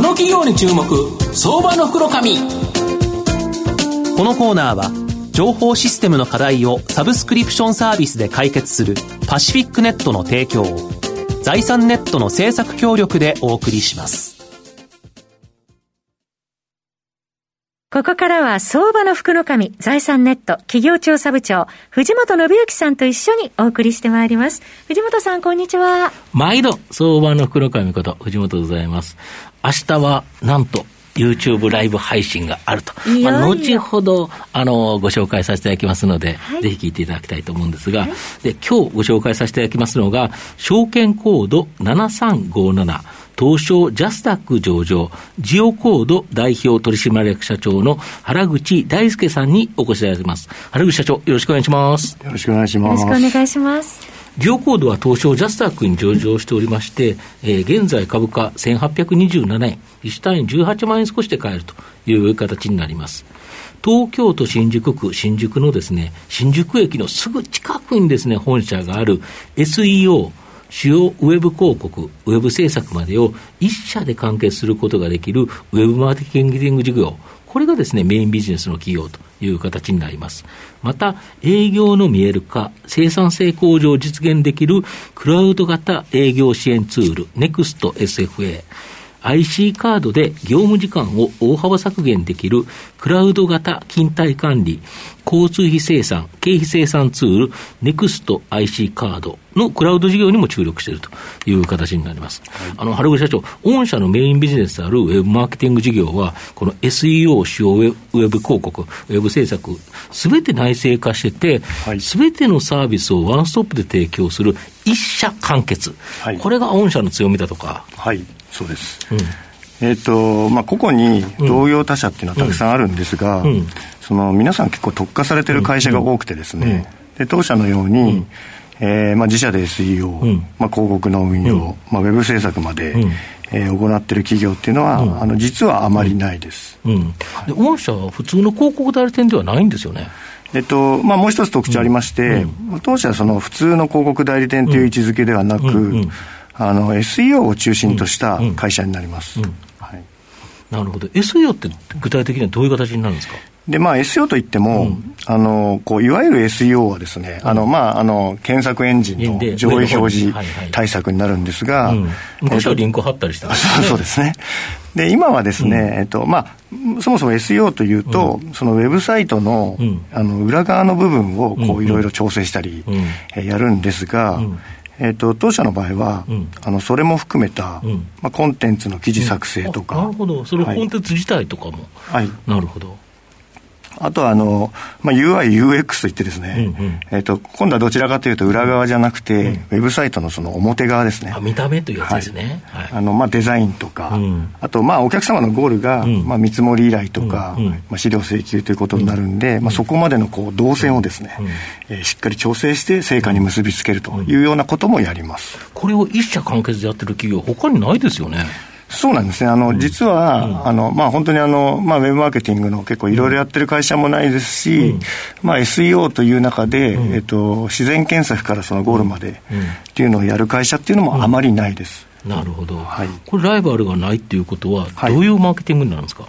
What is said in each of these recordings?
この企業に注目相場の袋紙このコーナーは情報システムの課題をサブスクリプションサービスで解決するパシフィックネットの提供を財産ネットの政策協力でお送りします。ここからは相場の福の神、財産ネット企業調査部長、藤本信之さんと一緒にお送りしてまいります。藤本さん、こんにちは。毎度、相場の福の神こと、藤本でございます。明日は、なんと、YouTube ライブ配信があると。いまあ、後ほど、あの、ご紹介させていただきますので、はい、ぜひ聞いていただきたいと思うんですが、はい、で、今日ご紹介させていただきますのが、証券コード7357、東証ジャスタック上場、ジオコード代表取締役社長の原口大輔さんにお越しいただきます。原口社長、よろしくお願いします。よろしくお願いします。よろしくお願いします。ジオコードは東証ジャスタックに上場しておりまして、えー、現在株価1827円、1単位18万円少しで買えるという形になります。東京都新宿区新宿のですね、新宿駅のすぐ近くにですね、本社がある SEO、主要ウェブ広告、ウェブ制作までを一社で完結することができるウェブマーケティング事業、これがですね、メインビジネスの企業という形になります。また、営業の見える化、生産性向上を実現できるクラウド型営業支援ツール、NEXT SFA。IC カードで業務時間を大幅削減できるクラウド型勤怠管理、交通費生産、経費生産ツール、NEXT IC カードのクラウド事業にも注力しているという形になります。はい、あの、春口社長、御社のメインビジネスであるウェブマーケティング事業は、この SEO 主要ウェブ広告、ウェブ制作、すべて内製化してて、す、べ、てのサービスをワンストップで提供する一社完結。はい、これが御社の強みだとか。はいそうです、うん、えーとまあ、個々に同業他社っていうのはたくさんあるんですが、うん。その皆さん結構特化されてる会社が多くてですね、で当社のように、えーまあ、自社で SEO、まあ、広告の運用、まあ、ウェブ制作まで、えー、行っている企業っていうのは、うん、あの実はあまりないです、うん、で御社は普通の広告代理店ではないんですよね。えっとまあ、もう一つ特徴ありまして、うん、当社はその普通の広告代理店という位置づけではなく、あの SEO を中心とした会社になります。はい、なるほど。SEO って具体的にはどういう形になるんですか？で、まあ SEO といっても、うん、あの、こう、いわゆる SEO はですね、うん、あの、まあ、あの、検索エンジンの上位表示対策になるんですが、昔はリンク貼ったりした、ね、そうですね。で、今はですね、うん、えっと、まあ、そもそも SEO というと、そのウェブサイトの、あの、裏側の部分を、こう、いろいろ調整したり、えやるんですが、えーと、当社の場合は、うん、あのそれも含めた、うん、まあ、コンテンツの記事作成とか、なるほど、そのコンテンツ自体とかも、はい、なるほど。あとはあの、まあ、UI、UX といってですね、うんうん、えーと、今度はどちらかというと裏側じゃなくて、うん、ウェブサイトのその表側ですね。見た目というやつですね。はい、あのまあ、デザインとか、うん、あとまあお客様のゴールが、うん、まあ、見積もり依頼とか、まあ、資料請求ということになるんで、まあ、そこまでのこう動線をですね、うん、えー、しっかり調整して成果に結びつけるというようなこともやります。これを一社完結でやってる企業、他にないですよね。そうなんですね。あの、実は、あの、まあ、本当にあの、まあ、ウェブマーケティングの結構いろいろやってる会社もないですし、まあ、SEO という中で、えっと、自然検索からそのゴールまでっていうのをやる会社っていうのもあまりないです。なるほど。はい。これライバルがないっていうことは、どういうマーケティングになるんですか、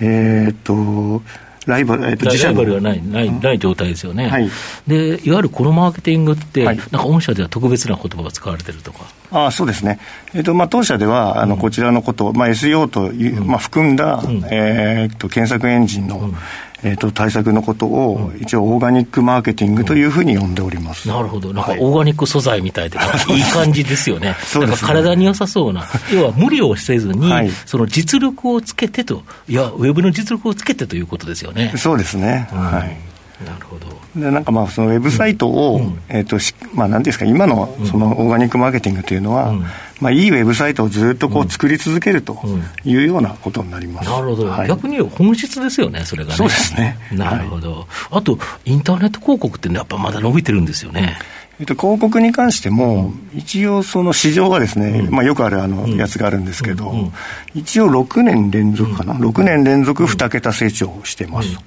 えっと、ライバル、えっと、自社ライバルがないないない状態ですよね、はい、でいわゆるこのマーケティングって、はい、なんか御社では特別な言葉が使われてるとか。あそうですね、えっとまあ、当社ではあの、こちらのことを、まあ、SEO という、まあ、含んだ、うん、えー、っと検索エンジンの、うんえーと、対策のことを、一応、オーガニックマーケティングというふうに呼んでおります、うん、なるほど、なんかオーガニック素材みたいで、い、い感じですよね、そうですね。体に良さそうな、要は無理をせずに、はい、その実力をつけてと、いや、ウェブの実力をつけてということですよね。そうですね、うん、はいなるほど。でなんかまあそのウェブサイトを、うん、えーとまあ、なんですか、今のそのオーガニックマーケティングというのは、うん、まあ、いいウェブサイトをずっとこう作り続けるというようなことになります、なるほど、はい、逆に本質ですよね、それがね。そうですね。なるほど、はい、あと、インターネット広告って、やっぱまだ伸びてるんですよね。えっと、広告に関しても、一応その市場はですね、まあ、よくあるあのやつがあるんですけど、一応6年連続かな、6年連続2桁成長してます。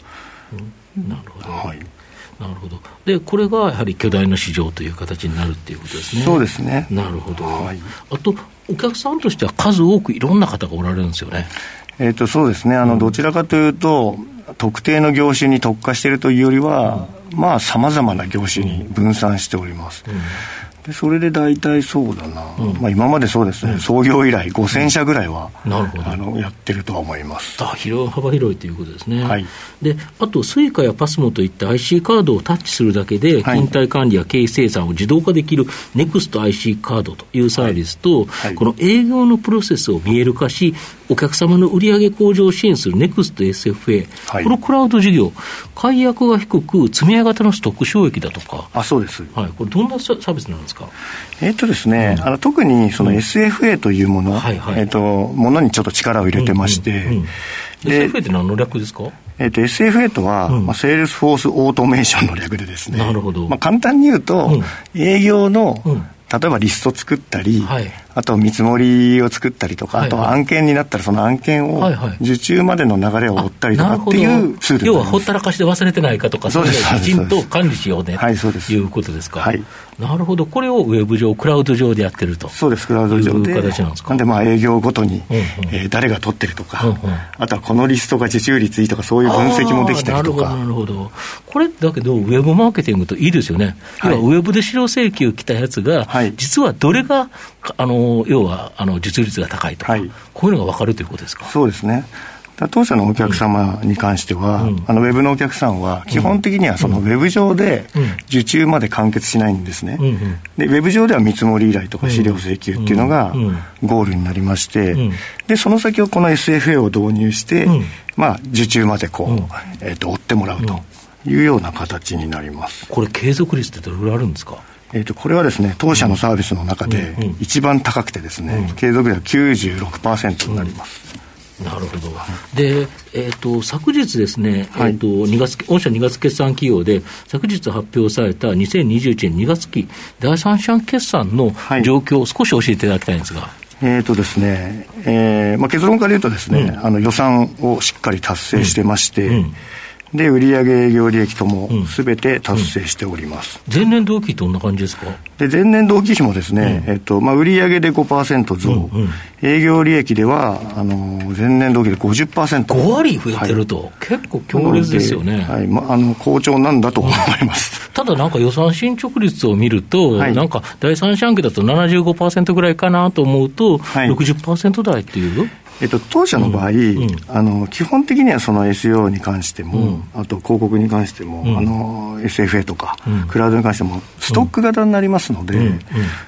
なるほど、はいなるほど。で、これがやはり巨大な市場という形になるっていうことですね。そうですね。なるほど。はい、あと、お客さんとしては数多くいろんな方がおられるんですよね。えっ、と、そうですね。あの、どちらかというと、特定の業種に特化しているというよりは、うん、まあ、さまざまな業種に分散しております。うんでそれで大体そうだな、うん、まあ、今までそうですね、うん、創業以来5000社ぐらいは、うん、なるほど。あのやってるとは思います。あ広幅広いということですね、はい、であと Suica や PASMO といった IC カードをタッチするだけで、勤怠管理や経費生産を自動化できる NEXTIC カードというサービスと、はい。はい、この営業のプロセスを見える化しお客様の売上向上を支援する NEXTSFA、はい、このクラウド事業解約が低く積み上型のストック収益だとか。あそうです、はい、これどんなサービスなんですか？えっとですね、うん、あの特にその SFA というもの、うんはいはい、えっと、ものにちょっと力を入れてまして、うんうんうん、SFA って何の略ですか？えっ、と、SFA とは、うん、まあ、 Sales Force Automation の略でですね。なるほど。まあ、簡単に言うと、営業の、例えばリスト作ったり、はい、あと見積もりを作ったりとか、はいはい、あと案件になったらその案件を受注までの流れを追ったりとかっていうツール要はほったらかしで忘れてないかとか、そうですきちんと管理しようね、はい、そうです。いうことですか。はい、なるほど、これをウェブ上、クラウド上でやってると。そうです、クラウド上で。形なんですか。なんで、まあ、営業ごとに、うんうん、えー、誰が取ってるとか、うんうん、あとはこのリストが受注率いいとか、そういう分析もできたりとか。なるほど、なるほど。これだけど、ウェブマーケティングといいですよね。はい、要はウェブで資料請求来たやつが、はい、実はどれが、あの要はあの実率が高いとか、はい、こういうのが分かるということですか？そうですね。当社のお客様に関しては、うん、あのウェブのお客さんは、基本的にはそのウェブ上で受注まで完結しないんですね、うんうん、でウェブ上では見積もり依頼とか資料請求っていうのがゴールになりまして、でその先をこの SFA を導入して、まあ、受注までこう、えー、と追ってもらうというような形になります。これ、継続率ってどれぐらいあるんですか？えーと、これはですね当社のサービスの中で一番高くてですね、継続率は96%になります。なるほど。で、えっ、ー、と、昨日ですね、はい、えっ、ー、と、2月、御社2月決算企業で、昨日発表された2021年2月期第三者決算の状況を少し教えていただきたいんですが。えーとですねえーまあ、結論から言うとですね、うん、あの予算をしっかり達成してまして、うんうんで、売上営業利益ともすべて達成しております、うんうん、前年同期どんな感じですか？で前年同期比もですね、うん、えっとまあ、売上で5%増、うんうん、営業利益ではあの前年同期で50%。5割増えてると、はい、結構強烈ですよね。はい。まあ、あの好調なんだと思います。ただなんか予算進捗率を見ると、はい、なんか第三四半期だと75%ぐらいかなと思うと、はい、60%台っていう？えっと、当社の場合、うん。うん、あの基本的にはその SEO に関しても、うん、あと広告に関しても、あの SFA とか、クラウドに関してもストック型になりますので、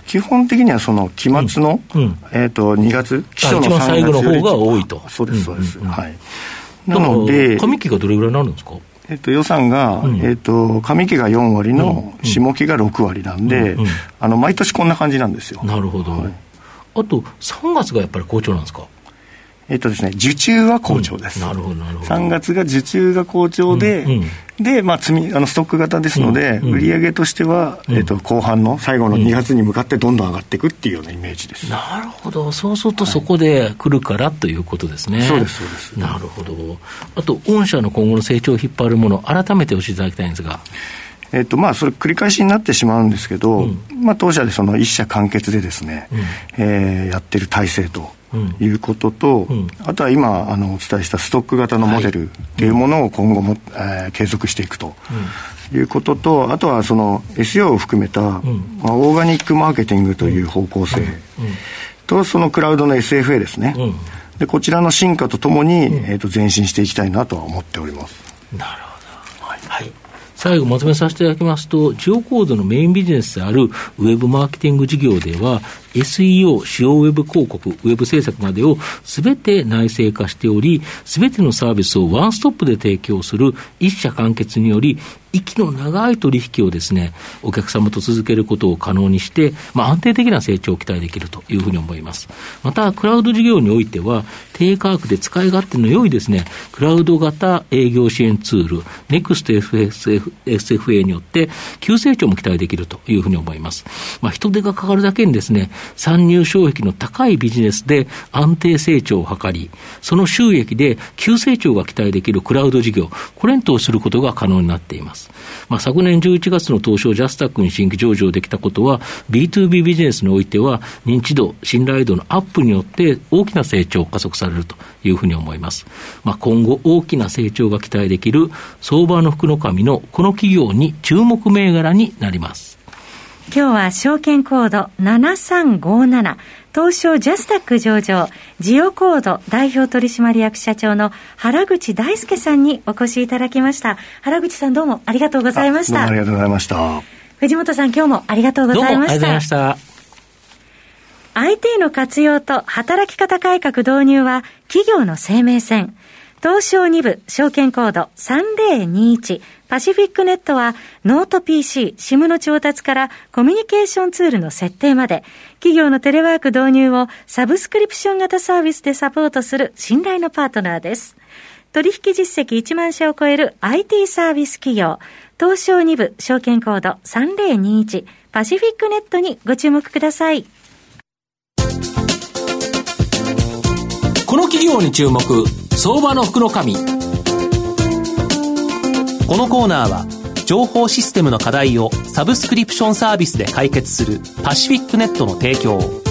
基本的にはその期末の、えっと、2月期初の3月最後の方が多いと。そうですそうです、はい。なので上期がどれぐらいになるんですか？えっと、予算が、うん、えっと、上期が4割の下期が6割なんで、あの毎年こんな感じなんですよ。なるほど、はい、あと3月がやっぱり好調なんですか？えっとですね、受注は好調です。うん、なるほど、なるほど。3月が受注が好調で、うんうん、で、まあ、積み、あの、ストック型ですので、うんうん、売上としては、えっと、後半の最後の2月に向かってどんどん上がっていくっていうようなイメージです。なるほど。そうするとそこで来るからということですね。そうです、そうです。なるほど。あと、御社の今後の成長を引っ張るもの、改めて教えていただきたいんですが。えっとまあ、それ繰り返しになってしまうんですけど、うん、まあ、当社でその一社完結でですね、うん、えー、やってる体制ということと、うん、あとは今あのお伝えしたストック型のモデルとい。うものを今後も、えー、継続していくと。いうことと、あとはその SEO を含めた、まあ、オーガニックマーケティングという方向性と、そのクラウドの SFA ですね、でこちらの進化とともに、えー、と前進していきたいなとは思っております。なるほど、はい、はい最後まとめさせていただきますと、ジオコードのメインビジネスであるウェブマーケティング事業では、SEO、使用ウェブ広告、ウェブ制作までを全て内製化しており、全てのサービスをワンストップで提供する一社完結により、息の長い取引をですね、お客様と続けることを可能にして、まあ、安定的な成長を期待できるというふうに思います。また、クラウド事業においては、低価格で使い勝手の良いですね、クラウド型営業支援ツール、NEXTSFA によって、急成長も期待できるというふうに思います。まあ、人手がかかるだけにですね、参入障壁の高いビジネスで安定成長を図り、その収益で急成長が期待できるクラウド事業、これに投することが可能になっています。。まあ、昨年11月の東証ジャスタックに新規上場できたことは、B2B ビジネスにおいては、認知度、信頼度のアップによって大きな成長を加速されるというふうに思います。まあ、今後大きな成長が期待できる相場の福の神のこの企業に注目銘柄になります。今日は証券コード7357東証ジャスタック上場、ジオコード代表取締役社長の原口大輔さんにお越しいただきました。原口さんどうもありがとうございました。ありがとうございました。藤本さん今日もありがとうございました。ありがとうございました。IT の活用と働き方改革導入は企業の生命線。東証2部証券コード3021パシフィックネットはノート PC、SIM の調達からコミュニケーションツールの設定まで企業のテレワーク導入をサブスクリプション型サービスでサポートする信頼のパートナーです。取引実績1万社を超える IT サービス企業東証2部証券コード3021パシフィックネットにご注目ください。この企業に注目相場の福の神このコーナーは情報システムの課題をサブスクリプションサービスで解決するパシフィックネットの提供を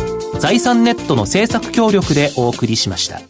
財産ネットの政策協力でお送りしました。